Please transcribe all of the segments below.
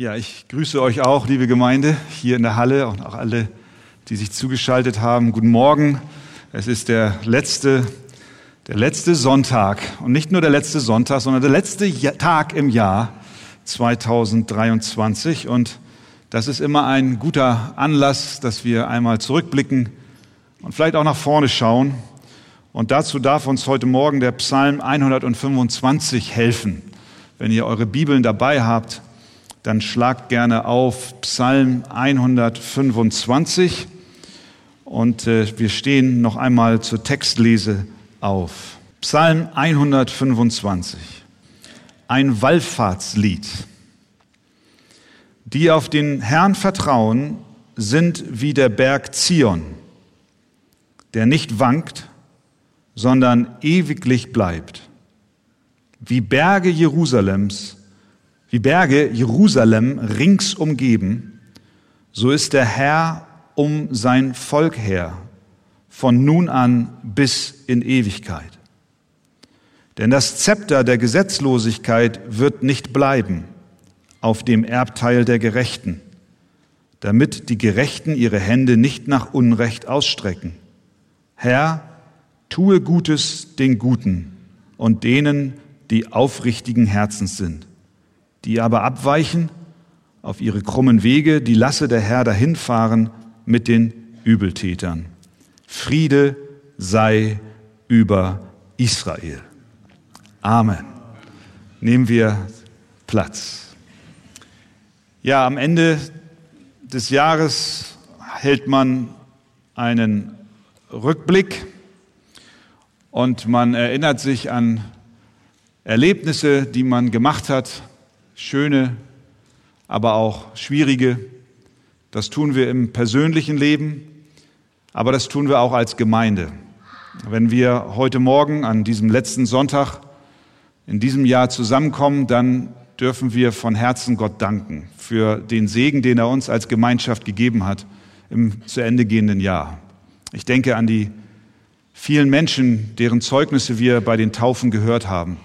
Ja, ich grüße euch auch, liebe Gemeinde, hier in der Halle und auch alle, die sich zugeschaltet haben. Guten Morgen. Es ist der letzte, der letzte Sonntag und nicht nur der letzte Sonntag, sondern der letzte Tag im Jahr 2023 und das ist immer ein guter Anlass, dass wir einmal zurückblicken und vielleicht auch nach vorne schauen. Und dazu darf uns heute Morgen der Psalm 125 helfen. Wenn ihr eure Bibeln dabei habt, dann schlagt gerne auf Psalm 125 und äh, wir stehen noch einmal zur Textlese auf. Psalm 125, ein Wallfahrtslied. Die auf den Herrn vertrauen, sind wie der Berg Zion, der nicht wankt, sondern ewiglich bleibt. Wie Berge Jerusalems, wie Berge Jerusalem rings umgeben, so ist der Herr um sein Volk her, von nun an bis in Ewigkeit. Denn das Zepter der Gesetzlosigkeit wird nicht bleiben auf dem Erbteil der Gerechten, damit die Gerechten ihre Hände nicht nach Unrecht ausstrecken. Herr, tue Gutes den Guten und denen, die aufrichtigen Herzens sind die aber abweichen auf ihre krummen Wege, die lasse der Herr dahinfahren mit den Übeltätern. Friede sei über Israel. Amen. Nehmen wir Platz. Ja, am Ende des Jahres hält man einen Rückblick und man erinnert sich an Erlebnisse, die man gemacht hat, schöne, aber auch schwierige. Das tun wir im persönlichen Leben, aber das tun wir auch als Gemeinde. Wenn wir heute Morgen an diesem letzten Sonntag in diesem Jahr zusammenkommen, dann dürfen wir von Herzen Gott danken für den Segen, den er uns als Gemeinschaft gegeben hat im zu Ende gehenden Jahr. Ich denke an die vielen Menschen, deren Zeugnisse wir bei den Taufen gehört haben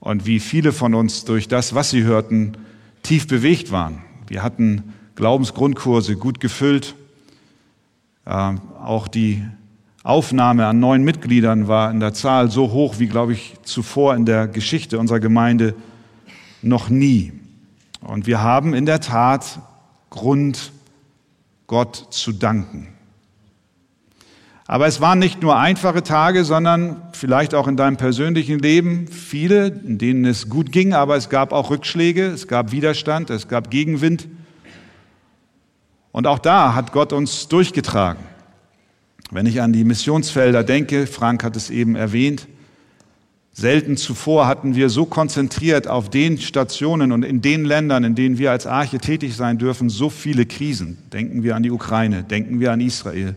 und wie viele von uns durch das, was sie hörten, tief bewegt waren. Wir hatten Glaubensgrundkurse gut gefüllt. Äh, auch die Aufnahme an neuen Mitgliedern war in der Zahl so hoch wie, glaube ich, zuvor in der Geschichte unserer Gemeinde noch nie. Und wir haben in der Tat Grund, Gott zu danken. Aber es waren nicht nur einfache Tage, sondern vielleicht auch in deinem persönlichen Leben viele, in denen es gut ging, aber es gab auch Rückschläge, es gab Widerstand, es gab Gegenwind. Und auch da hat Gott uns durchgetragen. Wenn ich an die Missionsfelder denke, Frank hat es eben erwähnt, selten zuvor hatten wir so konzentriert auf den Stationen und in den Ländern, in denen wir als Arche tätig sein dürfen, so viele Krisen. Denken wir an die Ukraine, denken wir an Israel,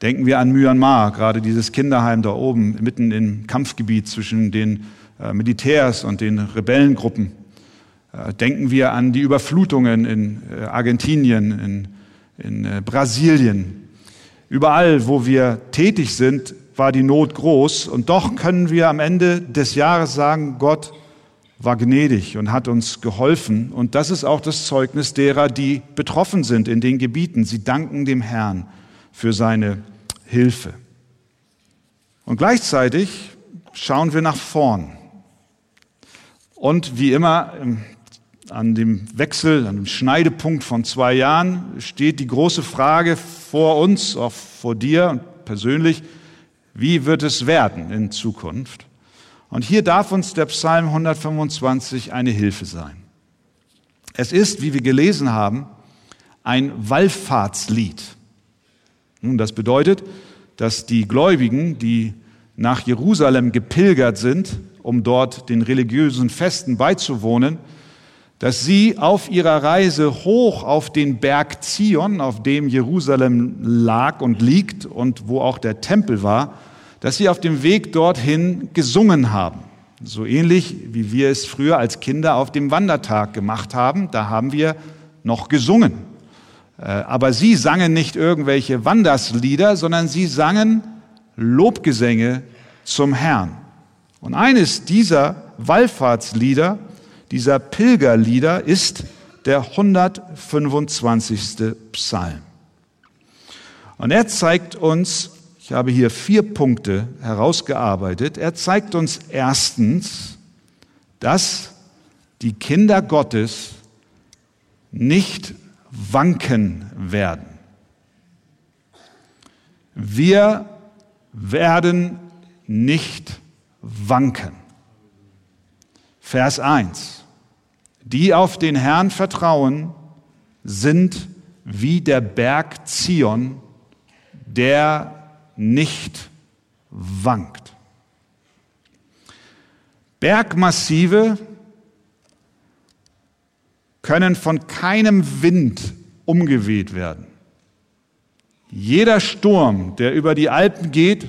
Denken wir an Myanmar, gerade dieses Kinderheim da oben, mitten im Kampfgebiet zwischen den äh, Militärs und den Rebellengruppen. Äh, denken wir an die Überflutungen in äh, Argentinien, in, in Brasilien. Überall, wo wir tätig sind, war die Not groß und doch können wir am Ende des Jahres sagen, Gott war gnädig und hat uns geholfen. Und das ist auch das Zeugnis derer, die betroffen sind in den Gebieten. Sie danken dem Herrn für seine Hilfe. Und gleichzeitig schauen wir nach vorn. Und wie immer an dem Wechsel, an dem Schneidepunkt von zwei Jahren steht die große Frage vor uns, auch vor dir und persönlich, wie wird es werden in Zukunft? Und hier darf uns der Psalm 125 eine Hilfe sein. Es ist, wie wir gelesen haben, ein Wallfahrtslied. Nun, das bedeutet, dass die Gläubigen, die nach Jerusalem gepilgert sind, um dort den religiösen Festen beizuwohnen, dass sie auf ihrer Reise hoch auf den Berg Zion, auf dem Jerusalem lag und liegt und wo auch der Tempel war, dass sie auf dem Weg dorthin gesungen haben. So ähnlich wie wir es früher als Kinder auf dem Wandertag gemacht haben, da haben wir noch gesungen. Äh, aber sie sangen nicht irgendwelche Wanderslieder, sondern sie sangen Lobgesänge zum Herrn. Und eines dieser Wallfahrtslieder, dieser Pilgerlieder ist der 125. Psalm. Und er zeigt uns, ich habe hier vier Punkte herausgearbeitet, er zeigt uns erstens, dass die Kinder Gottes nicht wanken werden. Wir werden nicht wanken. Vers 1. Die auf den Herrn vertrauen, sind wie der Berg Zion, der nicht wankt. Bergmassive können von keinem Wind umgeweht werden. Jeder Sturm, der über die Alpen geht,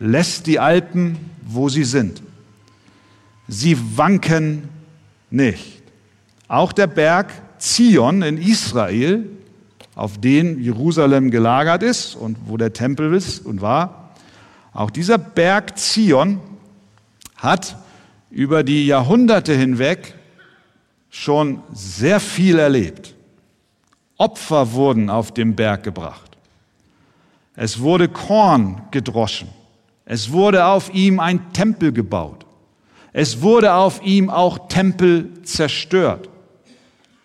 lässt die Alpen, wo sie sind. Sie wanken nicht. Auch der Berg Zion in Israel, auf den Jerusalem gelagert ist und wo der Tempel ist und war, auch dieser Berg Zion hat über die Jahrhunderte hinweg schon sehr viel erlebt. Opfer wurden auf dem Berg gebracht. Es wurde Korn gedroschen. Es wurde auf ihm ein Tempel gebaut. Es wurde auf ihm auch Tempel zerstört.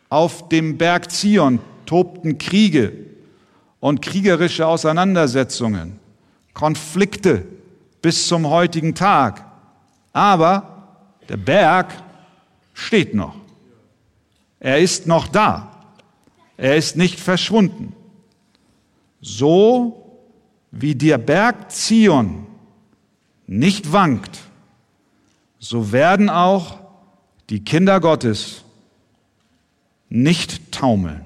Auf dem Berg Zion tobten Kriege und kriegerische Auseinandersetzungen, Konflikte bis zum heutigen Tag. Aber der Berg steht noch. Er ist noch da. Er ist nicht verschwunden. So wie der Berg Zion nicht wankt, so werden auch die Kinder Gottes nicht taumeln.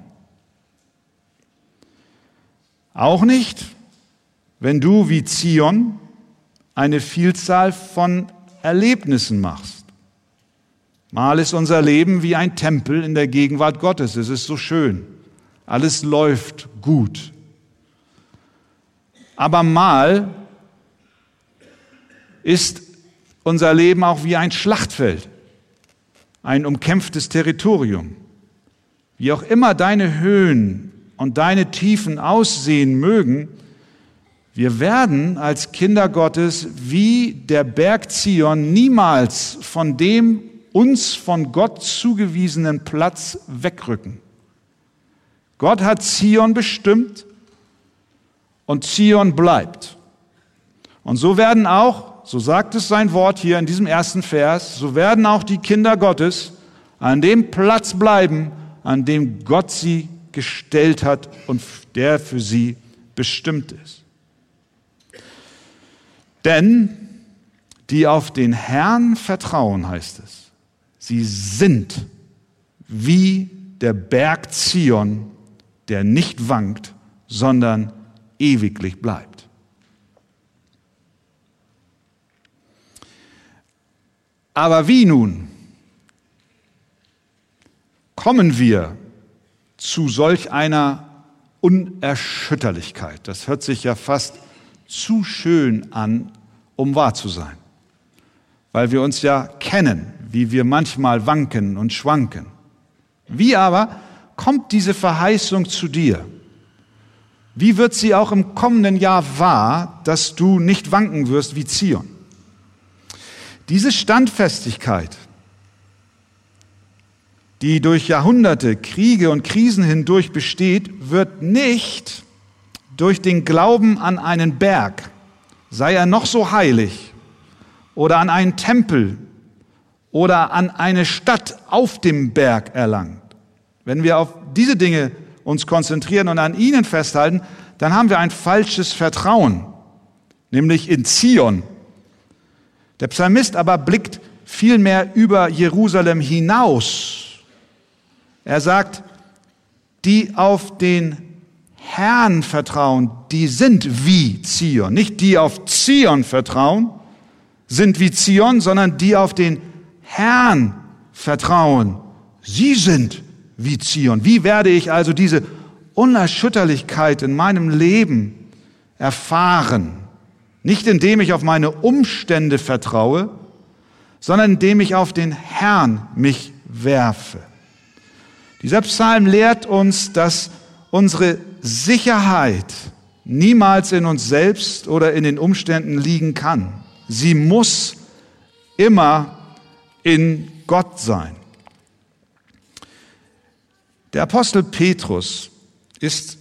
Auch nicht, wenn du wie Zion eine Vielzahl von Erlebnissen machst. Mal ist unser Leben wie ein Tempel in der Gegenwart Gottes. Es ist so schön. Alles läuft gut. Aber mal ist unser Leben auch wie ein Schlachtfeld, ein umkämpftes Territorium. Wie auch immer deine Höhen und deine Tiefen aussehen mögen, wir werden als Kinder Gottes wie der Berg Zion niemals von dem uns von Gott zugewiesenen Platz wegrücken. Gott hat Zion bestimmt und Zion bleibt. Und so werden auch, so sagt es sein Wort hier in diesem ersten Vers, so werden auch die Kinder Gottes an dem Platz bleiben, an dem Gott sie gestellt hat und der für sie bestimmt ist. Denn die auf den Herrn vertrauen, heißt es, sie sind wie der Berg Zion, der nicht wankt, sondern ewiglich bleibt. Aber wie nun kommen wir zu solch einer Unerschütterlichkeit? Das hört sich ja fast zu schön an, um wahr zu sein, weil wir uns ja kennen, wie wir manchmal wanken und schwanken. Wie aber kommt diese Verheißung zu dir? Wie wird sie auch im kommenden Jahr wahr, dass du nicht wanken wirst wie Zion? Diese Standfestigkeit, die durch Jahrhunderte, Kriege und Krisen hindurch besteht, wird nicht durch den Glauben an einen Berg, sei er noch so heilig, oder an einen Tempel oder an eine Stadt auf dem Berg erlangt. Wenn wir auf diese Dinge uns konzentrieren und an ihnen festhalten, dann haben wir ein falsches Vertrauen, nämlich in Zion. Der Psalmist aber blickt vielmehr über Jerusalem hinaus. Er sagt, die auf den Herrn vertrauen, die sind wie Zion. Nicht die auf Zion vertrauen, sind wie Zion, sondern die auf den Herrn vertrauen. Sie sind wie Zion. Wie werde ich also diese Unerschütterlichkeit in meinem Leben erfahren? Nicht indem ich auf meine Umstände vertraue, sondern indem ich auf den Herrn mich werfe. Dieser Psalm lehrt uns, dass unsere Sicherheit niemals in uns selbst oder in den Umständen liegen kann. Sie muss immer in Gott sein. Der Apostel Petrus ist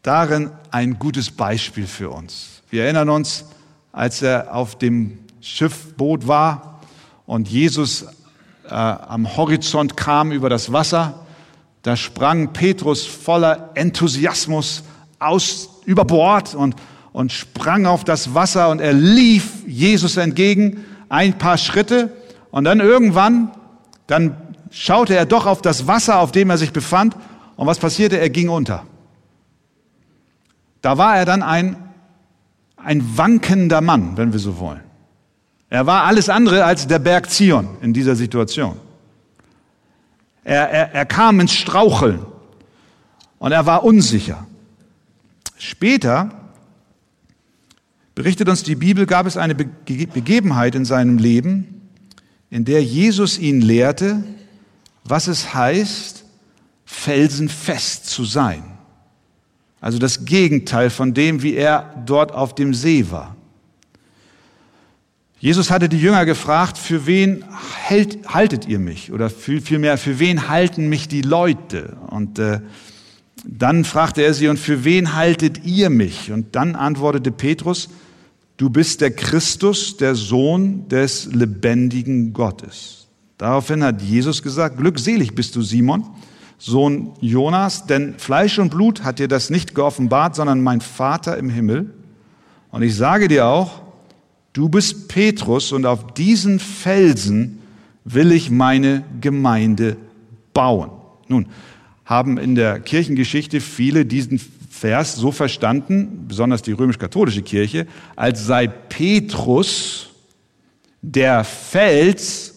darin ein gutes Beispiel für uns. Wir erinnern uns, als er auf dem Schiffboot war und Jesus äh, am Horizont kam über das Wasser, da sprang Petrus voller Enthusiasmus aus über Bord und, und sprang auf das Wasser und er lief Jesus entgegen ein paar Schritte und dann irgendwann, dann schaute er doch auf das Wasser, auf dem er sich befand und was passierte? Er ging unter. Da war er dann ein, ein wankender Mann, wenn wir so wollen. Er war alles andere als der Berg Zion in dieser Situation. Er, er, er kam ins Straucheln und er war unsicher. Später berichtet uns die Bibel, gab es eine Begebenheit in seinem Leben, in der Jesus ihn lehrte, was es heißt, felsenfest zu sein. Also das Gegenteil von dem, wie er dort auf dem See war. Jesus hatte die Jünger gefragt, für wen hält, haltet ihr mich? Oder vielmehr, für wen halten mich die Leute? Und äh, dann fragte er sie, und für wen haltet ihr mich? Und dann antwortete Petrus, du bist der Christus, der Sohn des lebendigen Gottes. Daraufhin hat Jesus gesagt, glückselig bist du, Simon, Sohn Jonas, denn Fleisch und Blut hat dir das nicht geoffenbart, sondern mein Vater im Himmel. Und ich sage dir auch, du bist Petrus und auf diesen Felsen will ich meine Gemeinde bauen. Nun, haben in der Kirchengeschichte viele diesen Vers so verstanden, besonders die römisch-katholische Kirche, als sei Petrus der Fels,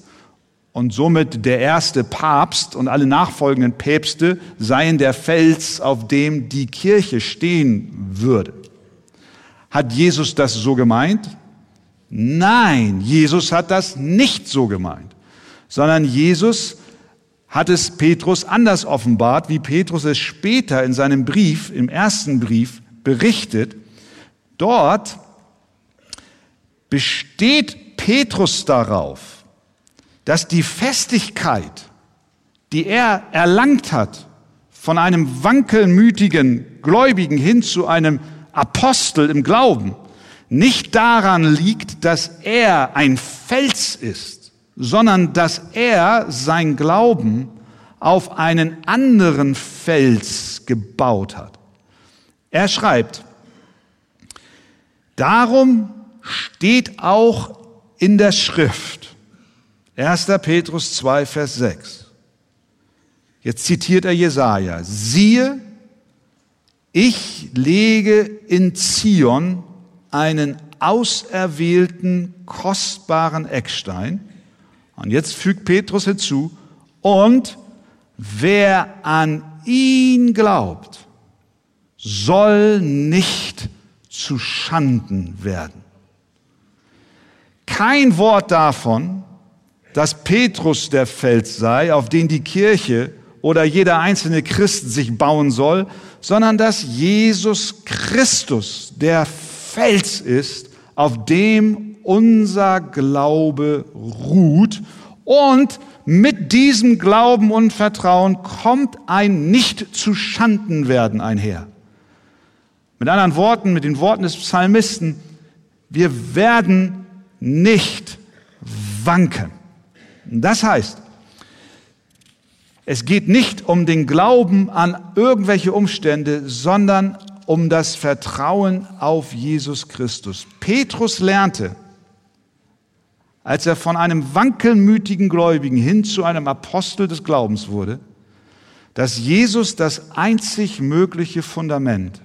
und somit der erste Papst und alle nachfolgenden Päpste seien der Fels, auf dem die Kirche stehen würde. Hat Jesus das so gemeint? Nein, Jesus hat das nicht so gemeint, sondern Jesus hat es Petrus anders offenbart, wie Petrus es später in seinem Brief, im ersten Brief, berichtet. Dort besteht Petrus darauf, dass die Festigkeit, die er erlangt hat, von einem wankelmütigen Gläubigen hin zu einem Apostel im Glauben, nicht daran liegt, dass er ein Fels ist, sondern dass er sein Glauben auf einen anderen Fels gebaut hat. Er schreibt, darum steht auch in der Schrift, 1. Petrus 2, Vers 6. Jetzt zitiert er Jesaja. Siehe, ich lege in Zion einen auserwählten, kostbaren Eckstein. Und jetzt fügt Petrus hinzu, und wer an ihn glaubt, soll nicht zu Schanden werden. Kein Wort davon, dass Petrus der Fels sei, auf den die Kirche oder jeder einzelne Christ sich bauen soll, sondern dass Jesus Christus der Fels ist, auf dem unser Glaube ruht und mit diesem Glauben und Vertrauen kommt ein nicht zu Schanden werden einher. Mit anderen Worten, mit den Worten des Psalmisten, wir werden nicht wanken. Das heißt, es geht nicht um den Glauben an irgendwelche Umstände, sondern um das Vertrauen auf Jesus Christus. Petrus lernte, als er von einem wankelmütigen Gläubigen hin zu einem Apostel des Glaubens wurde, dass Jesus das einzig mögliche Fundament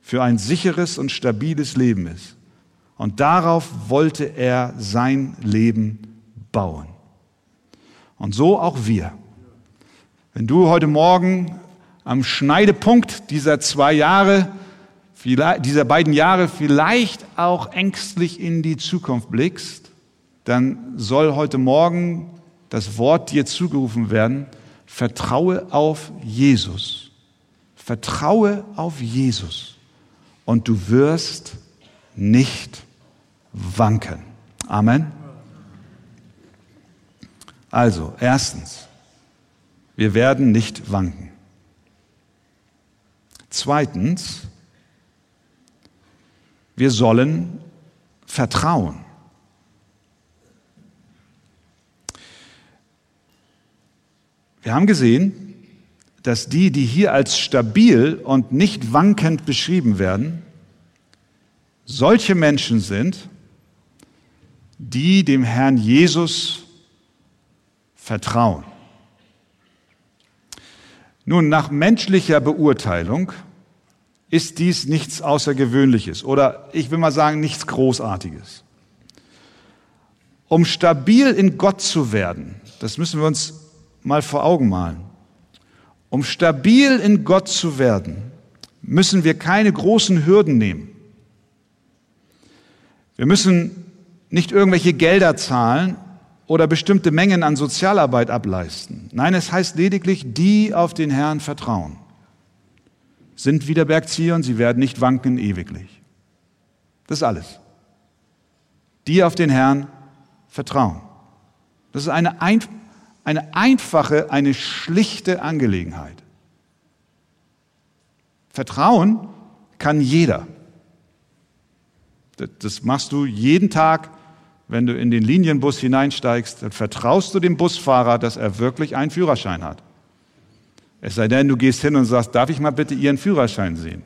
für ein sicheres und stabiles Leben ist. Und darauf wollte er sein Leben bauen. Und so auch wir. Wenn du heute Morgen am Schneidepunkt dieser zwei Jahre, dieser beiden Jahre vielleicht auch ängstlich in die Zukunft blickst, dann soll heute Morgen das Wort dir zugerufen werden, Vertraue auf Jesus. Vertraue auf Jesus. Und du wirst nicht wanken. Amen. Also, erstens, wir werden nicht wanken. Zweitens, wir sollen vertrauen. Wir haben gesehen, dass die, die hier als stabil und nicht wankend beschrieben werden, solche Menschen sind, die dem Herrn Jesus vertrauen. Nun, nach menschlicher Beurteilung ist dies nichts Außergewöhnliches oder ich will mal sagen, nichts Großartiges. Um stabil in Gott zu werden, das müssen wir uns mal vor Augen malen. Um stabil in Gott zu werden, müssen wir keine großen Hürden nehmen. Wir müssen nicht irgendwelche Gelder zahlen oder bestimmte Mengen an Sozialarbeit ableisten. Nein, es heißt lediglich, die auf den Herrn vertrauen, sind wie der Berg Zion, sie werden nicht wanken ewiglich. Das ist alles. Die auf den Herrn vertrauen. Das ist eine, ein, eine einfache, eine schlichte Angelegenheit. Vertrauen kann jeder. Das machst du jeden Tag, wenn du in den Linienbus hineinsteigst, dann vertraust du dem Busfahrer, dass er wirklich einen Führerschein hat. Es sei denn, du gehst hin und sagst, darf ich mal bitte Ihren Führerschein sehen?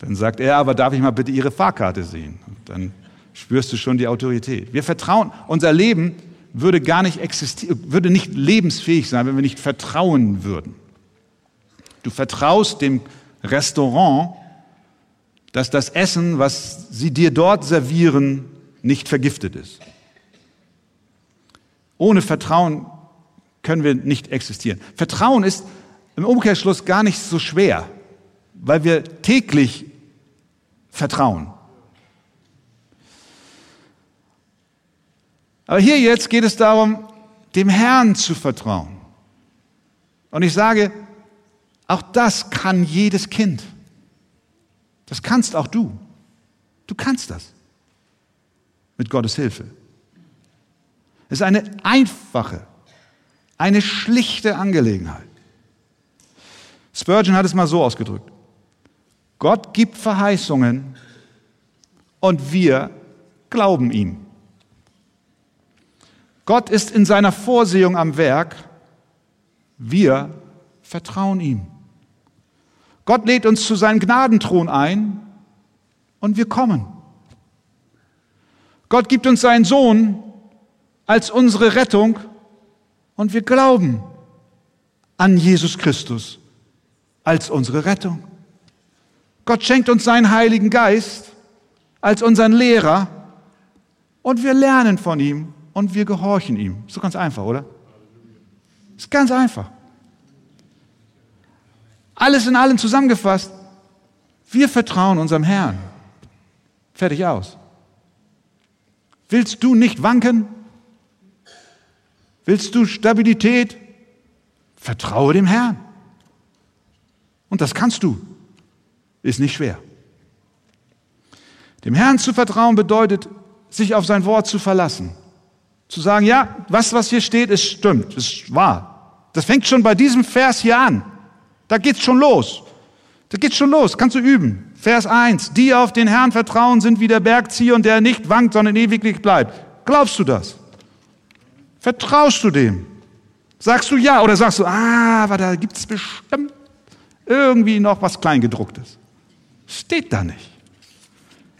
Dann sagt er, aber darf ich mal bitte Ihre Fahrkarte sehen? Und dann spürst du schon die Autorität. Wir vertrauen, unser Leben würde gar nicht existieren, würde nicht lebensfähig sein, wenn wir nicht vertrauen würden. Du vertraust dem Restaurant, dass das Essen, was sie dir dort servieren, nicht vergiftet ist. Ohne Vertrauen können wir nicht existieren. Vertrauen ist im Umkehrschluss gar nicht so schwer, weil wir täglich vertrauen. Aber hier jetzt geht es darum, dem Herrn zu vertrauen. Und ich sage, auch das kann jedes Kind. Das kannst auch du. Du kannst das. Mit Gottes Hilfe. Es ist eine einfache, eine schlichte Angelegenheit. Spurgeon hat es mal so ausgedrückt. Gott gibt Verheißungen und wir glauben ihm. Gott ist in seiner Vorsehung am Werk, wir vertrauen ihm. Gott lädt uns zu seinem Gnadenthron ein und wir kommen. Gott gibt uns seinen Sohn als unsere Rettung und wir glauben an Jesus Christus als unsere Rettung. Gott schenkt uns seinen Heiligen Geist als unseren Lehrer und wir lernen von ihm und wir gehorchen ihm. Ist doch ganz einfach, oder? Ist ganz einfach. Alles in allem zusammengefasst. Wir vertrauen unserem Herrn. Fertig aus. Willst du nicht wanken? Willst du Stabilität? Vertraue dem Herrn. Und das kannst du. Ist nicht schwer. Dem Herrn zu vertrauen bedeutet, sich auf sein Wort zu verlassen. Zu sagen, ja, was, was hier steht, ist stimmt, ist wahr. Das fängt schon bei diesem Vers hier an. Da geht's schon los. Da geht's schon los. Kannst du üben. Vers 1. Die auf den Herrn vertrauen, sind wie der Berg Zion, der nicht wankt, sondern ewiglich bleibt. Glaubst du das? Vertraust du dem? Sagst du ja oder sagst du, ah, aber da gibt's bestimmt irgendwie noch was Kleingedrucktes. Steht da nicht.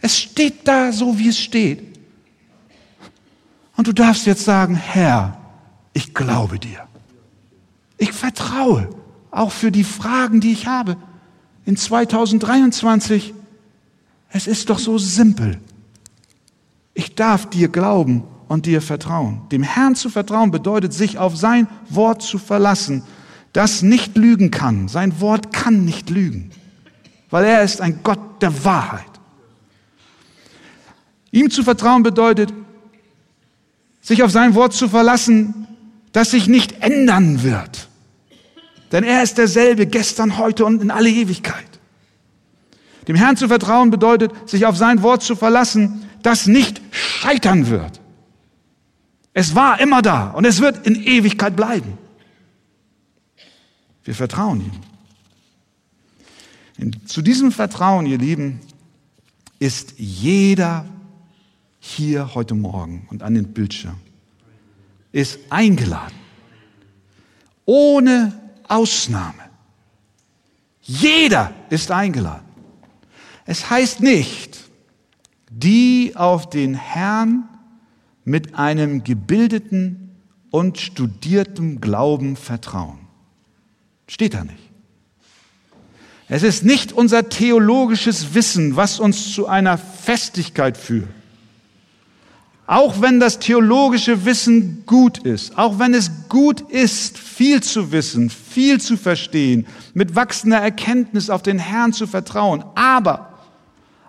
Es steht da so, wie es steht. Und du darfst jetzt sagen, Herr, ich glaube dir. Ich vertraue auch für die Fragen, die ich habe. In 2023, es ist doch so simpel. Ich darf dir glauben und dir vertrauen. Dem Herrn zu vertrauen bedeutet, sich auf sein Wort zu verlassen, das nicht lügen kann. Sein Wort kann nicht lügen, weil er ist ein Gott der Wahrheit. Ihm zu vertrauen bedeutet, sich auf sein Wort zu verlassen, das sich nicht ändern wird. Denn er ist derselbe gestern, heute und in alle Ewigkeit. Dem Herrn zu vertrauen bedeutet, sich auf sein Wort zu verlassen, das nicht scheitern wird. Es war immer da und es wird in Ewigkeit bleiben. Wir vertrauen ihm. Und zu diesem Vertrauen, ihr Lieben, ist jeder hier heute Morgen und an den Bildschirm, ist eingeladen. Ohne Ausnahme. Jeder ist eingeladen. Es heißt nicht, die auf den Herrn mit einem gebildeten und studierten Glauben vertrauen. Steht da nicht. Es ist nicht unser theologisches Wissen, was uns zu einer Festigkeit führt. Auch wenn das theologische Wissen gut ist, auch wenn es gut ist, viel zu wissen, viel zu verstehen, mit wachsender Erkenntnis auf den Herrn zu vertrauen, aber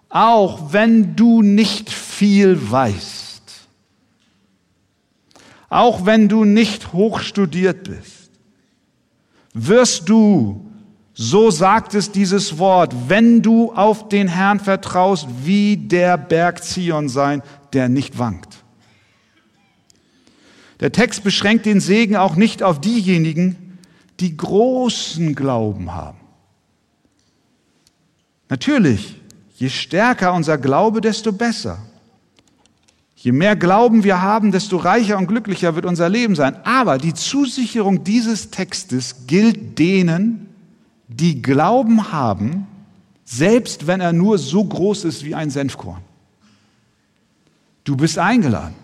auch wenn du nicht viel weißt, auch wenn du nicht hochstudiert bist, wirst du, so sagt es dieses Wort, wenn du auf den Herrn vertraust, wie der Berg Zion sein, der nicht wankt. Der Text beschränkt den Segen auch nicht auf diejenigen, die großen Glauben haben. Natürlich, je stärker unser Glaube, desto besser. Je mehr Glauben wir haben, desto reicher und glücklicher wird unser Leben sein. Aber die Zusicherung dieses Textes gilt denen, die Glauben haben, selbst wenn er nur so groß ist wie ein Senfkorn. Du bist eingeladen.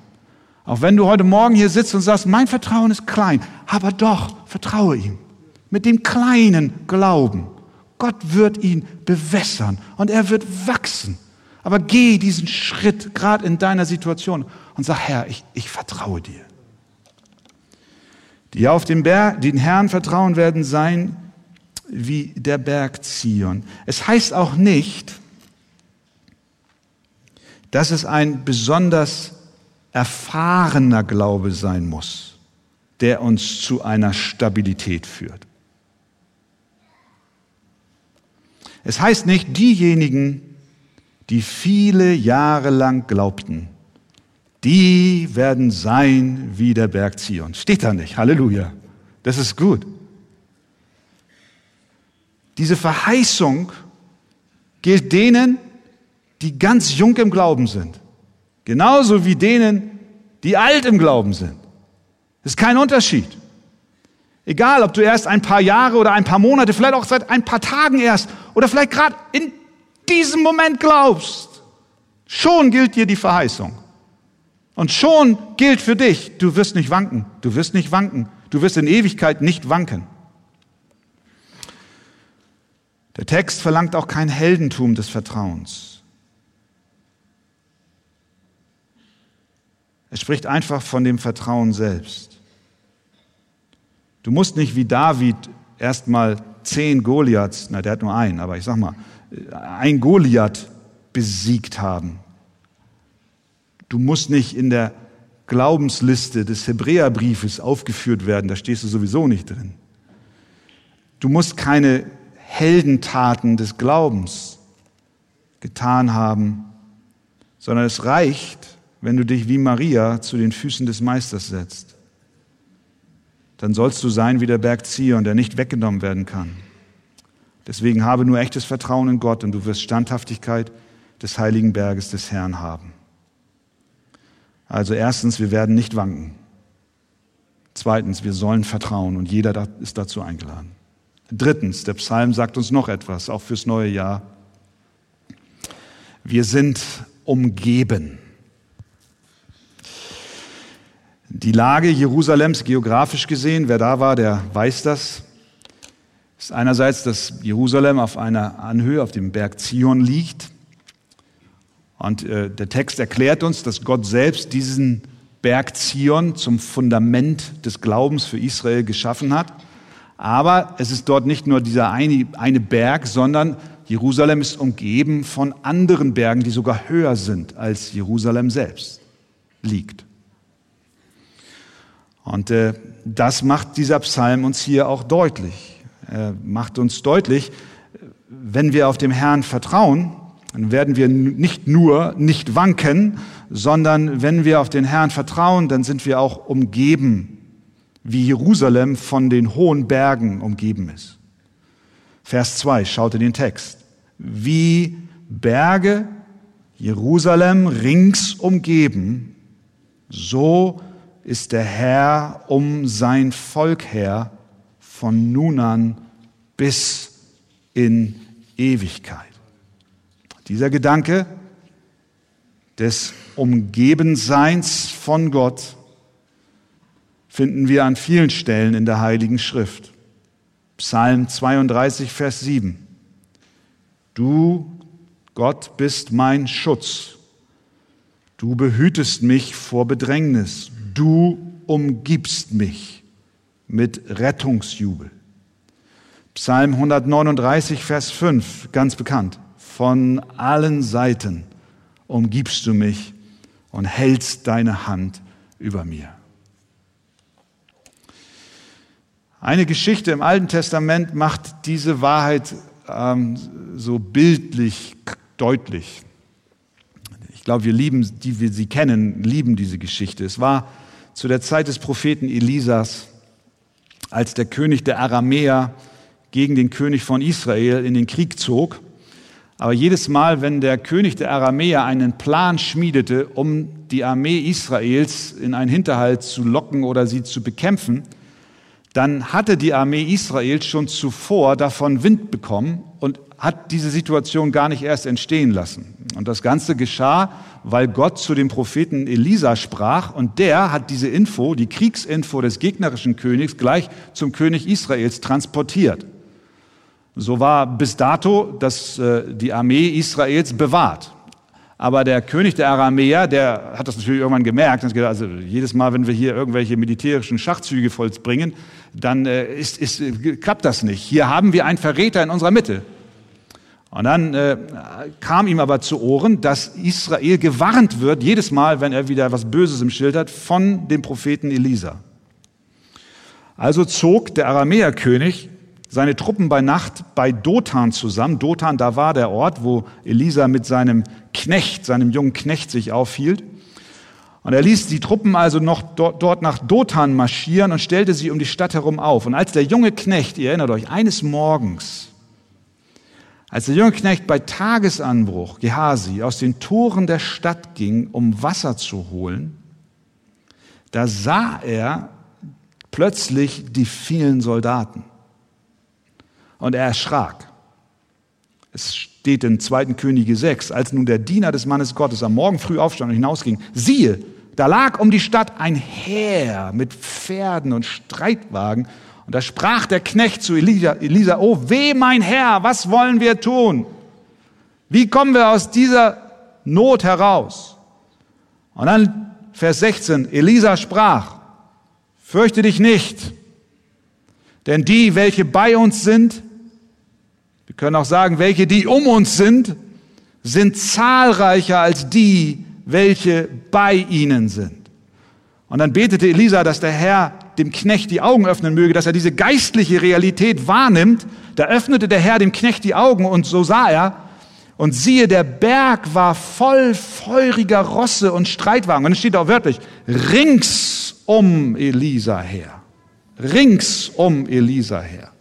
Auch wenn du heute Morgen hier sitzt und sagst, mein Vertrauen ist klein, aber doch, vertraue ihm. Mit dem kleinen Glauben. Gott wird ihn bewässern und er wird wachsen. Aber geh diesen Schritt gerade in deiner Situation und sag, Herr, ich, ich vertraue dir. Die auf den, Berg, den Herrn vertrauen werden sein wie der Berg Zion. Es heißt auch nicht, dass es ein besonders erfahrener Glaube sein muss, der uns zu einer Stabilität führt. Es heißt nicht diejenigen, die viele Jahre lang glaubten, die werden sein wie der Berg Zion. Steht da nicht. Halleluja. Das ist gut. Diese Verheißung gilt denen, die ganz jung im Glauben sind. Genauso wie denen, die alt im Glauben sind. Das ist kein Unterschied. Egal, ob du erst ein paar Jahre oder ein paar Monate, vielleicht auch seit ein paar Tagen erst oder vielleicht gerade in diesem Moment glaubst, schon gilt dir die Verheißung. Und schon gilt für dich, du wirst nicht wanken, du wirst nicht wanken, du wirst in Ewigkeit nicht wanken. Der Text verlangt auch kein Heldentum des Vertrauens. Es spricht einfach von dem Vertrauen selbst. Du musst nicht wie David erstmal zehn Goliaths, na der hat nur einen, aber ich sag mal, ein Goliath besiegt haben. Du musst nicht in der Glaubensliste des Hebräerbriefes aufgeführt werden, da stehst du sowieso nicht drin. Du musst keine Heldentaten des Glaubens getan haben, sondern es reicht, wenn du dich wie Maria zu den Füßen des Meisters setzt. Dann sollst du sein wie der Berg Zion, der nicht weggenommen werden kann. Deswegen habe nur echtes Vertrauen in Gott und du wirst Standhaftigkeit des heiligen Berges des Herrn haben. Also erstens, wir werden nicht wanken. Zweitens, wir sollen vertrauen und jeder ist dazu eingeladen. Drittens, der Psalm sagt uns noch etwas, auch fürs neue Jahr. Wir sind umgeben. Die Lage Jerusalems geografisch gesehen, wer da war, der weiß das, ist einerseits, dass Jerusalem auf einer Anhöhe, auf dem Berg Zion liegt. Und äh, der Text erklärt uns, dass Gott selbst diesen Berg Zion zum Fundament des Glaubens für Israel geschaffen hat. Aber es ist dort nicht nur dieser eine, eine Berg, sondern Jerusalem ist umgeben von anderen Bergen, die sogar höher sind als Jerusalem selbst liegt. Und äh, das macht dieser Psalm uns hier auch deutlich. Er macht uns deutlich, wenn wir auf dem Herrn vertrauen, dann werden wir nicht nur nicht wanken, sondern wenn wir auf den Herrn vertrauen, dann sind wir auch umgeben, wie Jerusalem von den hohen Bergen umgeben ist. Vers 2, schaut in den Text. Wie Berge Jerusalem rings umgeben, so ist der Herr um sein Volk her von nun an bis in Ewigkeit. Dieser Gedanke des Umgebenseins von Gott finden wir an vielen Stellen in der Heiligen Schrift. Psalm 32, Vers 7. Du, Gott, bist mein Schutz. Du behütest mich vor Bedrängnis. Du umgibst mich mit Rettungsjubel. Psalm 139, Vers 5, ganz bekannt. Von allen Seiten umgibst du mich und hältst deine Hand über mir. Eine Geschichte im Alten Testament macht diese Wahrheit ähm, so bildlich deutlich. Ich glaube, wir lieben, die wir sie kennen, lieben diese Geschichte. Es war zu der Zeit des Propheten Elisas, als der König der Aramäer gegen den König von Israel in den Krieg zog. Aber jedes Mal, wenn der König der Aramäer einen Plan schmiedete, um die Armee Israels in einen Hinterhalt zu locken oder sie zu bekämpfen, dann hatte die Armee Israels schon zuvor davon Wind bekommen und hat diese Situation gar nicht erst entstehen lassen. Und das Ganze geschah, weil Gott zu dem Propheten Elisa sprach und der hat diese Info, die Kriegsinfo des gegnerischen Königs, gleich zum König Israels transportiert. So war bis dato dass äh, die Armee Israels bewahrt. Aber der König der Aramäer, der hat das natürlich irgendwann gemerkt. Gesagt, also jedes Mal, wenn wir hier irgendwelche militärischen Schachzüge vollbringen, dann äh, ist, ist, klappt das nicht. Hier haben wir einen Verräter in unserer Mitte. Und dann äh, kam ihm aber zu Ohren, dass Israel gewarnt wird, jedes Mal, wenn er wieder was Böses im Schild hat, von dem Propheten Elisa. Also zog der Aramäerkönig seine Truppen bei Nacht bei Dothan zusammen. Dothan, da war der Ort, wo Elisa mit seinem Knecht, seinem jungen Knecht sich aufhielt. Und er ließ die Truppen also noch dort, nach Dothan marschieren und stellte sie um die Stadt herum auf. Und als der junge Knecht, ihr erinnert euch, eines Morgens als der junge Knecht bei Tagesanbruch, Gehasi, aus den Toren der Stadt ging, um Wasser zu holen, da sah er plötzlich die vielen Soldaten. Und er erschrak. Es steht in 2. Könige 6, als nun der Diener des Mannes Gottes am Morgen früh aufstand und hinausging, siehe, da lag um die Stadt ein Heer mit Pferden und Streitwagen und da sprach der Knecht zu Elisa, Elisa, oh weh mein Herr, was wollen wir tun? Wie kommen wir aus dieser Not heraus? Und dann Vers 16, Elisa sprach, fürchte dich nicht, denn die, welche bei uns sind, wir können auch sagen, welche die um uns sind, sind zahlreicher als die, welche bei ihnen sind. Und dann betete Elisa, dass der Herr dem Knecht die Augen öffnen möge, dass er diese geistliche Realität wahrnimmt. Da öffnete der Herr dem Knecht die Augen und so sah er. Und siehe, der Berg war voll feuriger Rosse und Streitwagen. Und es steht auch wörtlich, rings um Elisa her. Rings um Elisa her.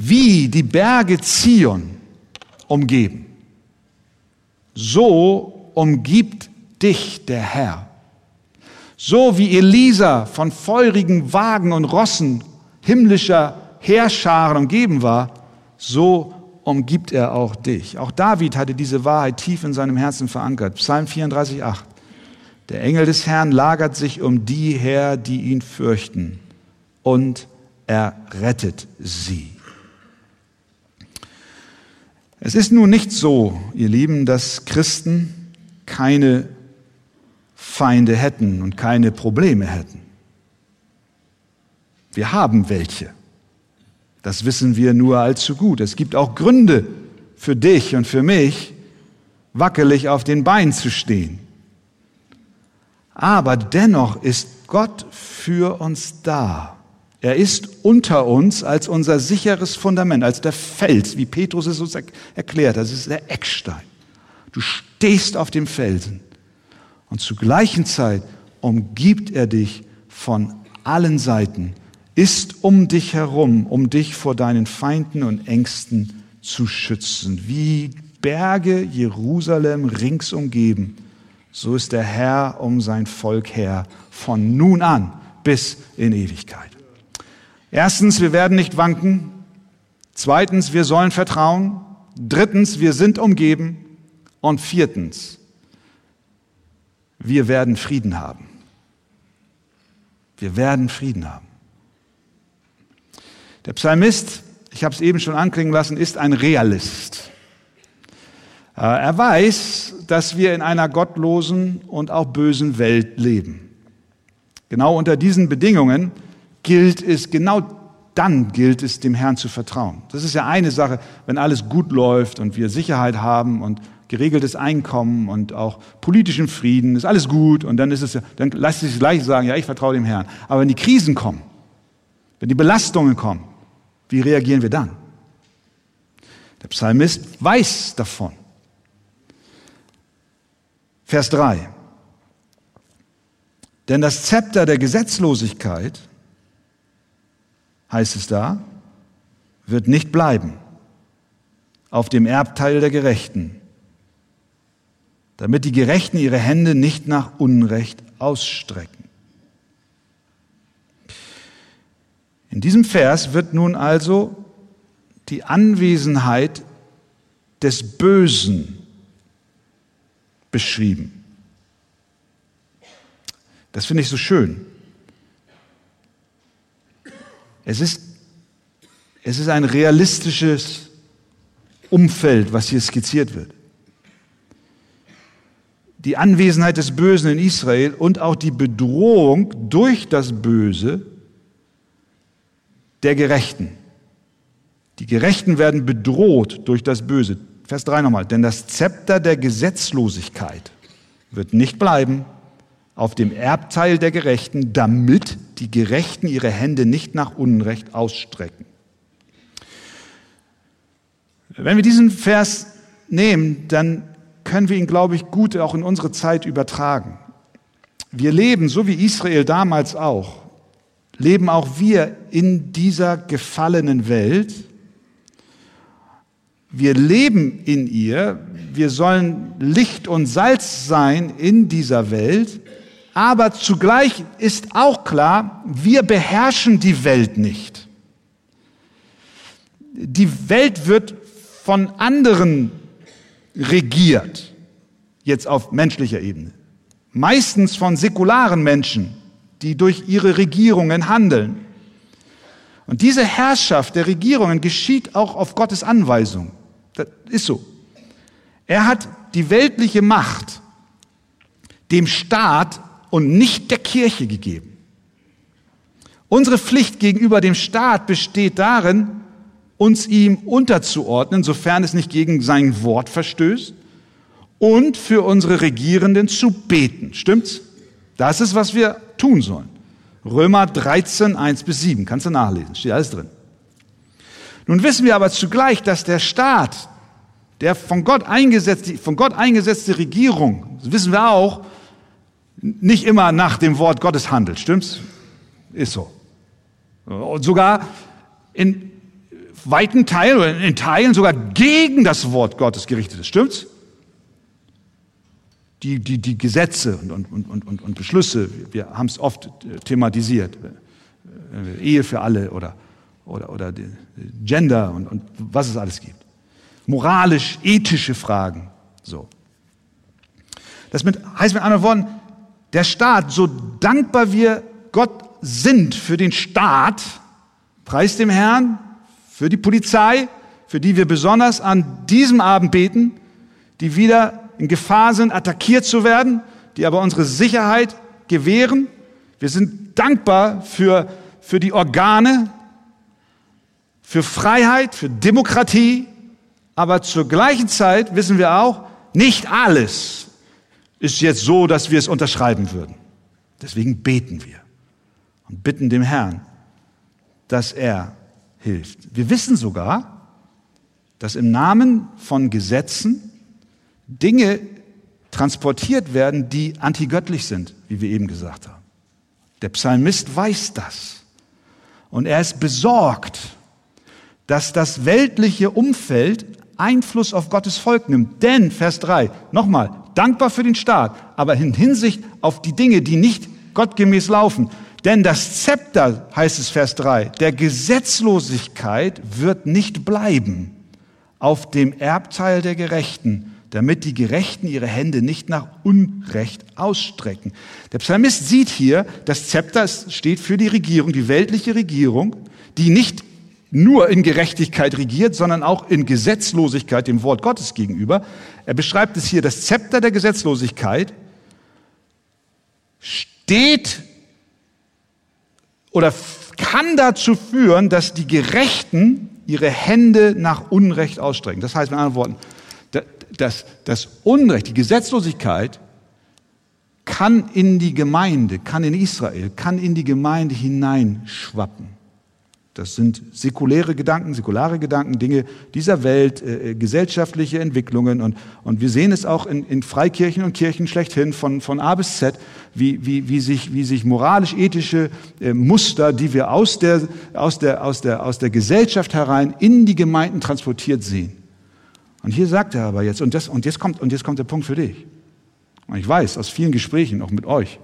Wie die Berge Zion umgeben, so umgibt dich der Herr. So wie Elisa von feurigen Wagen und Rossen himmlischer Heerscharen umgeben war, so umgibt er auch dich. Auch David hatte diese Wahrheit tief in seinem Herzen verankert. Psalm 34, 8. Der Engel des Herrn lagert sich um die her, die ihn fürchten, und er rettet sie. Es ist nun nicht so, ihr Lieben, dass Christen keine Feinde hätten und keine Probleme hätten. Wir haben welche. Das wissen wir nur allzu gut. Es gibt auch Gründe für dich und für mich, wackelig auf den Beinen zu stehen. Aber dennoch ist Gott für uns da. Er ist unter uns als unser sicheres Fundament, als der Fels, wie Petrus es uns erklärt. Das ist der Eckstein. Du stehst auf dem Felsen. Und zur gleichen Zeit umgibt er dich von allen Seiten, ist um dich herum, um dich vor deinen Feinden und Ängsten zu schützen. Wie Berge Jerusalem rings umgeben, so ist der Herr um sein Volk her, von nun an bis in Ewigkeit. Erstens, wir werden nicht wanken. Zweitens, wir sollen vertrauen. Drittens, wir sind umgeben. Und viertens, wir werden Frieden haben. Wir werden Frieden haben. Der Psalmist, ich habe es eben schon anklingen lassen, ist ein Realist. Äh, er weiß, dass wir in einer gottlosen und auch bösen Welt leben. Genau unter diesen Bedingungen gilt es, genau dann gilt es, dem Herrn zu vertrauen. Das ist ja eine Sache, wenn alles gut läuft und wir Sicherheit haben und geregeltes Einkommen und auch politischen Frieden, ist alles gut und dann ist es, dann lässt sich gleich sagen, ja, ich vertraue dem Herrn. Aber wenn die Krisen kommen, wenn die Belastungen kommen, wie reagieren wir dann? Der Psalmist weiß davon. Vers 3. Denn das Zepter der Gesetzlosigkeit, heißt es da, wird nicht bleiben auf dem Erbteil der Gerechten, damit die Gerechten ihre Hände nicht nach Unrecht ausstrecken. In diesem Vers wird nun also die Anwesenheit des Bösen beschrieben. Das finde ich so schön. Es ist, es ist ein realistisches Umfeld, was hier skizziert wird die Anwesenheit des Bösen in Israel und auch die Bedrohung durch das Böse der Gerechten. Die Gerechten werden bedroht durch das Böse. Vers 3 nochmal. Denn das Zepter der Gesetzlosigkeit wird nicht bleiben auf dem Erbteil der Gerechten, damit die Gerechten ihre Hände nicht nach Unrecht ausstrecken. Wenn wir diesen Vers nehmen, dann können wir ihn, glaube ich, gut auch in unsere Zeit übertragen. Wir leben, so wie Israel damals auch, leben auch wir in dieser gefallenen Welt. Wir leben in ihr, wir sollen Licht und Salz sein in dieser Welt, aber zugleich ist auch klar, wir beherrschen die Welt nicht. Die Welt wird von anderen regiert, jetzt auf menschlicher Ebene. Meistens von säkularen Menschen, die durch ihre Regierungen handeln. Und diese Herrschaft der Regierungen geschieht auch auf Gottes Anweisung. Das ist so. Er hat die weltliche Macht dem Staat und nicht der Kirche gegeben. Unsere Pflicht gegenüber dem Staat besteht darin, uns ihm unterzuordnen, sofern es nicht gegen sein Wort verstößt, und für unsere Regierenden zu beten. Stimmt's? Das ist, was wir tun sollen. Römer 13, 1 bis 7. Kannst du nachlesen. Steht alles drin. Nun wissen wir aber zugleich, dass der Staat, der von Gott eingesetzte, von Gott eingesetzte Regierung, das wissen wir auch, nicht immer nach dem Wort Gottes handelt. Stimmt's? Ist so. Und sogar in weiten Teilen oder in Teilen sogar gegen das Wort Gottes gerichtet ist. Stimmt's? Die, die, die Gesetze und, und, und, und, und Beschlüsse, wir haben es oft äh, thematisiert. Äh, Ehe für alle oder, oder, oder Gender und, und was es alles gibt. Moralisch, ethische Fragen. So. Das mit, heißt mit anderen Worten, der Staat, so dankbar wir Gott sind für den Staat, preis dem Herrn, für die Polizei, für die wir besonders an diesem Abend beten, die wieder in Gefahr sind, attackiert zu werden, die aber unsere Sicherheit gewähren. Wir sind dankbar für, für die Organe, für Freiheit, für Demokratie, aber zur gleichen Zeit wissen wir auch, nicht alles ist jetzt so, dass wir es unterschreiben würden. Deswegen beten wir und bitten dem Herrn, dass er hilft. Wir wissen sogar, dass im Namen von Gesetzen Dinge transportiert werden, die antigöttlich sind, wie wir eben gesagt haben. Der Psalmist weiß das. Und er ist besorgt, dass das weltliche Umfeld Einfluss auf Gottes Volk nimmt. Denn, Vers 3, nochmal, dankbar für den Staat, aber in Hinsicht auf die Dinge, die nicht gottgemäß laufen. Denn das Zepter, heißt es Vers 3, der Gesetzlosigkeit wird nicht bleiben auf dem Erbteil der Gerechten, damit die Gerechten ihre Hände nicht nach Unrecht ausstrecken. Der Psalmist sieht hier, das Zepter steht für die Regierung, die weltliche Regierung, die nicht nur in Gerechtigkeit regiert, sondern auch in Gesetzlosigkeit dem Wort Gottes gegenüber. Er beschreibt es hier, das Zepter der Gesetzlosigkeit steht oder kann dazu führen, dass die Gerechten ihre Hände nach Unrecht ausstrecken. Das heißt mit anderen Worten, das, das Unrecht, die Gesetzlosigkeit kann in die Gemeinde, kann in Israel, kann in die Gemeinde hineinschwappen. Das sind säkuläre Gedanken, säkulare Gedanken, Dinge dieser Welt, äh, äh, gesellschaftliche Entwicklungen. Und, und wir sehen es auch in, in Freikirchen und Kirchen schlechthin von, von A bis Z, wie, wie, wie, sich, wie sich moralisch-ethische äh, Muster, die wir aus der, aus, der, aus, der, aus der Gesellschaft herein in die Gemeinden transportiert sehen. Und hier sagt er aber jetzt, und, das, und, jetzt kommt, und jetzt kommt der Punkt für dich. Und ich weiß aus vielen Gesprächen, auch mit euch,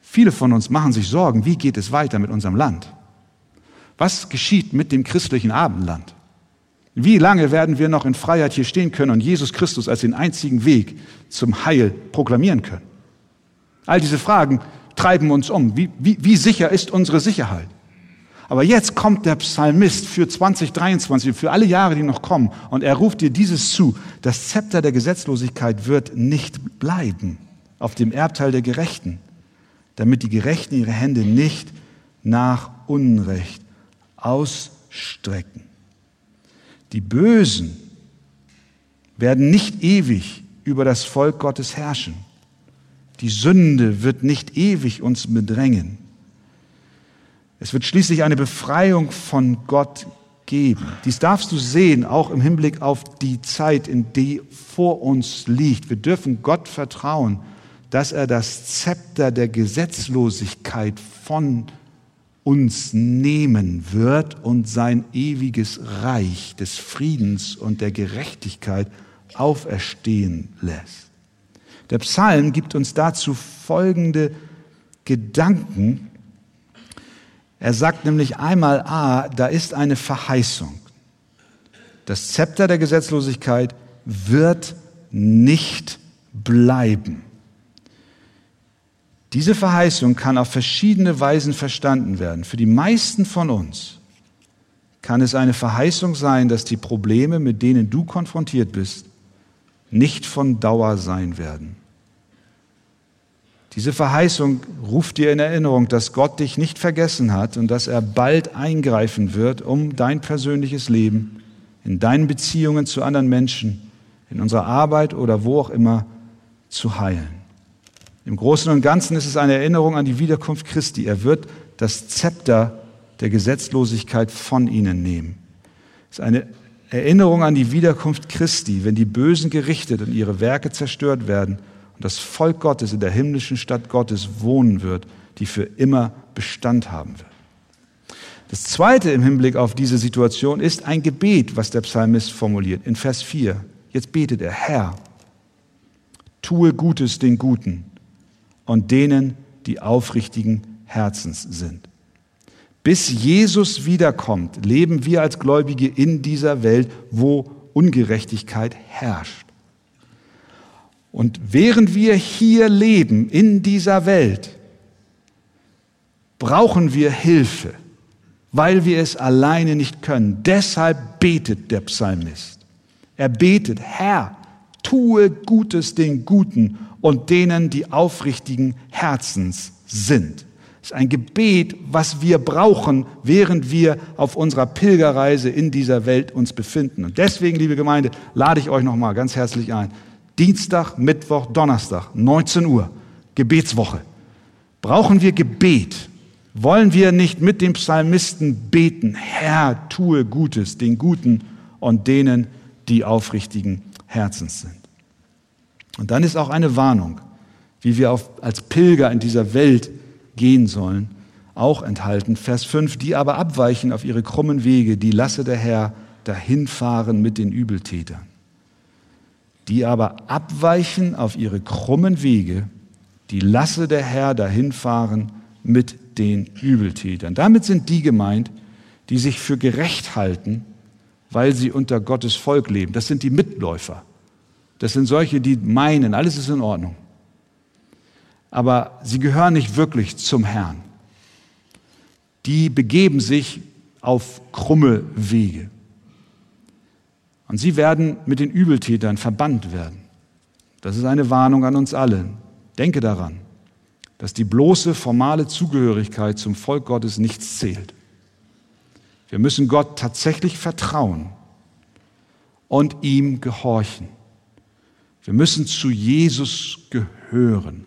viele von uns machen sich Sorgen, wie geht es weiter mit unserem Land? Was geschieht mit dem christlichen Abendland? Wie lange werden wir noch in Freiheit hier stehen können und Jesus Christus als den einzigen Weg zum Heil proklamieren können? All diese Fragen treiben uns um. Wie, wie, wie sicher ist unsere Sicherheit? Aber jetzt kommt der Psalmist für 2023, für alle Jahre, die noch kommen, und er ruft dir dieses zu. Das Zepter der Gesetzlosigkeit wird nicht bleiben auf dem Erbteil der Gerechten, damit die Gerechten ihre Hände nicht nach Unrecht ausstrecken. Die Bösen werden nicht ewig über das Volk Gottes herrschen. Die Sünde wird nicht ewig uns bedrängen. Es wird schließlich eine Befreiung von Gott geben. Dies darfst du sehen, auch im Hinblick auf die Zeit, in die vor uns liegt. Wir dürfen Gott vertrauen, dass er das Zepter der Gesetzlosigkeit von uns nehmen wird und sein ewiges Reich des Friedens und der Gerechtigkeit auferstehen lässt. Der Psalm gibt uns dazu folgende Gedanken, er sagt nämlich einmal, ah, da ist eine Verheißung. Das Zepter der Gesetzlosigkeit wird nicht bleiben. Diese Verheißung kann auf verschiedene Weisen verstanden werden. Für die meisten von uns kann es eine Verheißung sein, dass die Probleme, mit denen du konfrontiert bist, nicht von Dauer sein werden. Diese Verheißung ruft dir in Erinnerung, dass Gott dich nicht vergessen hat und dass er bald eingreifen wird, um dein persönliches Leben, in deinen Beziehungen zu anderen Menschen, in unserer Arbeit oder wo auch immer zu heilen. Im Großen und Ganzen ist es eine Erinnerung an die Wiederkunft Christi. Er wird das Zepter der Gesetzlosigkeit von ihnen nehmen. Es ist eine Erinnerung an die Wiederkunft Christi, wenn die Bösen gerichtet und ihre Werke zerstört werden das Volk Gottes in der himmlischen Stadt Gottes wohnen wird, die für immer Bestand haben wird. Das zweite im Hinblick auf diese Situation ist ein Gebet, was der Psalmist formuliert in Vers 4. Jetzt betet er, Herr, tue Gutes den Guten und denen, die aufrichtigen Herzens sind. Bis Jesus wiederkommt, leben wir als Gläubige in dieser Welt, wo Ungerechtigkeit herrscht. Und während wir hier leben in dieser Welt, brauchen wir Hilfe, weil wir es alleine nicht können. Deshalb betet der Psalmist. Er betet, Herr, tue Gutes den Guten und denen, die aufrichtigen Herzens sind. Das ist ein Gebet, was wir brauchen, während wir auf unserer Pilgerreise in dieser Welt uns befinden. Und deswegen, liebe Gemeinde, lade ich euch nochmal ganz herzlich ein. Dienstag, Mittwoch, Donnerstag, 19 Uhr, Gebetswoche. Brauchen wir Gebet Wollen wir nicht mit dem Psalmisten beten, Herr, tue Gutes den Guten und denen, die aufrichtigen Herzens sind. Und dann ist auch eine Warnung, wie wir auf, als Pilger in dieser Welt gehen sollen, auch enthalten. Vers 5, die aber abweichen auf ihre krummen Wege, die lasse der Herr dahinfahren mit den Übeltätern. Die aber abweichen auf ihre krummen Wege, die lasse der Herr dahinfahren mit den Übeltätern. Damit sind die gemeint, die sich für gerecht halten, weil sie unter Gottes Volk leben. Das sind die Mitläufer. Das sind solche, die meinen, alles ist in Ordnung. Aber sie gehören nicht wirklich zum Herrn. Die begeben sich auf krumme Wege. Und sie werden mit den Übeltätern verbannt werden. Das ist eine Warnung an uns alle. Denke daran, dass die bloße formale Zugehörigkeit zum Volk Gottes nichts zählt. Wir müssen Gott tatsächlich vertrauen und ihm gehorchen. Wir müssen zu Jesus gehören,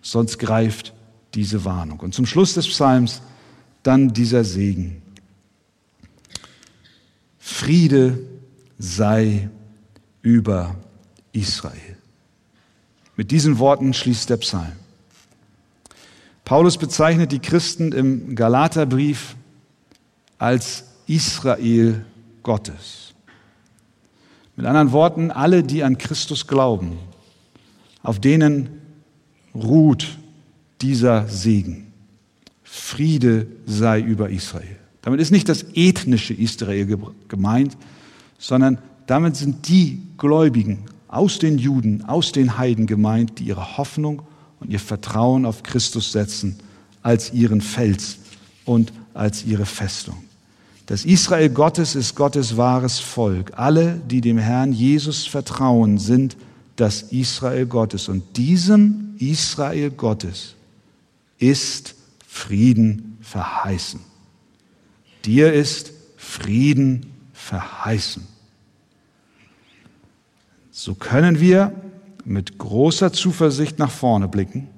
sonst greift diese Warnung. Und zum Schluss des Psalms dann dieser Segen. Friede sei über Israel. Mit diesen Worten schließt der Psalm. Paulus bezeichnet die Christen im Galaterbrief als Israel Gottes. Mit anderen Worten, alle, die an Christus glauben, auf denen ruht dieser Segen. Friede sei über Israel. Damit ist nicht das ethnische Israel gemeint, sondern damit sind die Gläubigen aus den Juden, aus den Heiden gemeint, die ihre Hoffnung und ihr Vertrauen auf Christus setzen als ihren Fels und als ihre Festung. Das Israel Gottes ist Gottes wahres Volk. Alle, die dem Herrn Jesus vertrauen, sind das Israel Gottes. Und diesem Israel Gottes ist Frieden verheißen. Dir ist Frieden verheißen. So können wir mit großer Zuversicht nach vorne blicken,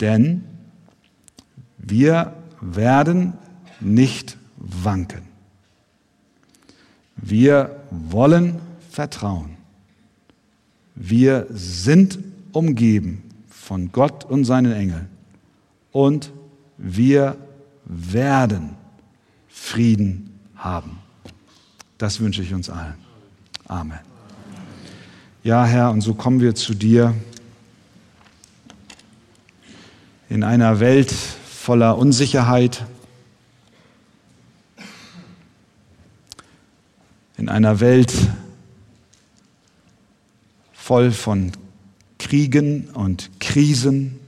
denn wir werden nicht wanken. Wir wollen vertrauen. Wir sind umgeben von Gott und seinen Engeln und wir werden Frieden haben. Das wünsche ich uns allen. Amen. Ja, Herr, und so kommen wir zu dir in einer Welt voller Unsicherheit, in einer Welt voll von Kriegen und Krisen,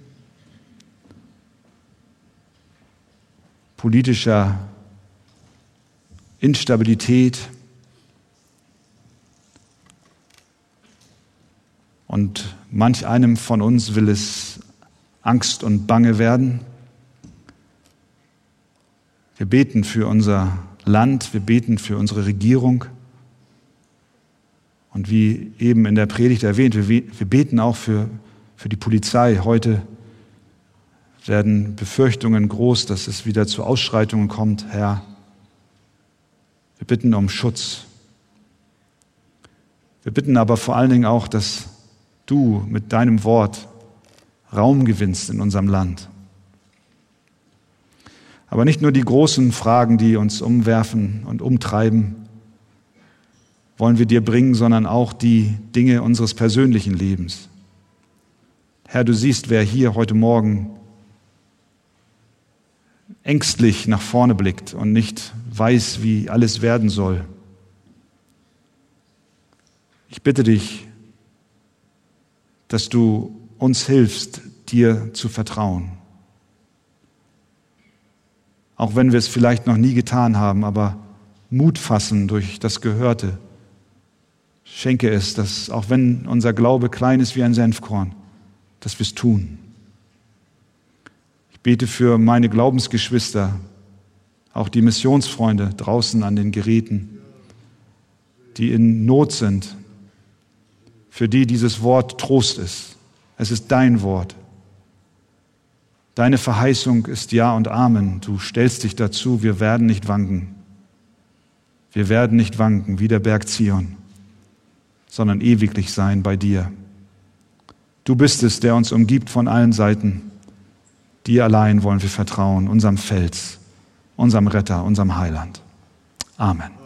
politischer Instabilität und manch einem von uns will es Angst und Bange werden. Wir beten für unser Land, wir beten für unsere Regierung. Und wie eben in der Predigt erwähnt, wir, beten auch für, für die Polizei. Heute werden Befürchtungen groß, dass es wieder zu Ausschreitungen kommt. Herr, wir bitten um Schutz. Wir bitten aber vor allen Dingen auch, dass du mit deinem Wort Raum gewinnst in unserem Land. Aber nicht nur die großen Fragen, die uns umwerfen und umtreiben, wollen wir dir bringen, sondern auch die Dinge unseres persönlichen Lebens. Herr, du siehst, wer hier heute Morgen ängstlich nach vorne blickt und nicht weiß, wie alles werden soll. Ich bitte dich, dass du uns hilfst, dir zu vertrauen. Auch wenn wir es vielleicht noch nie getan haben, aber Mut fassen durch das Gehörte Schenke es, dass auch wenn unser Glaube klein ist wie ein Senfkorn, dass wir es tun. Ich bete für meine Glaubensgeschwister, auch die Missionsfreunde draußen an den Geräten, die in Not sind, für die dieses Wort Trost ist. Es ist dein Wort. Deine Verheißung ist Ja und Amen. Du stellst dich dazu, wir werden nicht wanken. Wir werden nicht wanken wie der Berg Zion, sondern ewiglich sein bei dir. Du bist es, der uns umgibt von allen Seiten. Dir allein wollen wir vertrauen, unserem Fels, unserem Retter, unserem Heiland. Amen.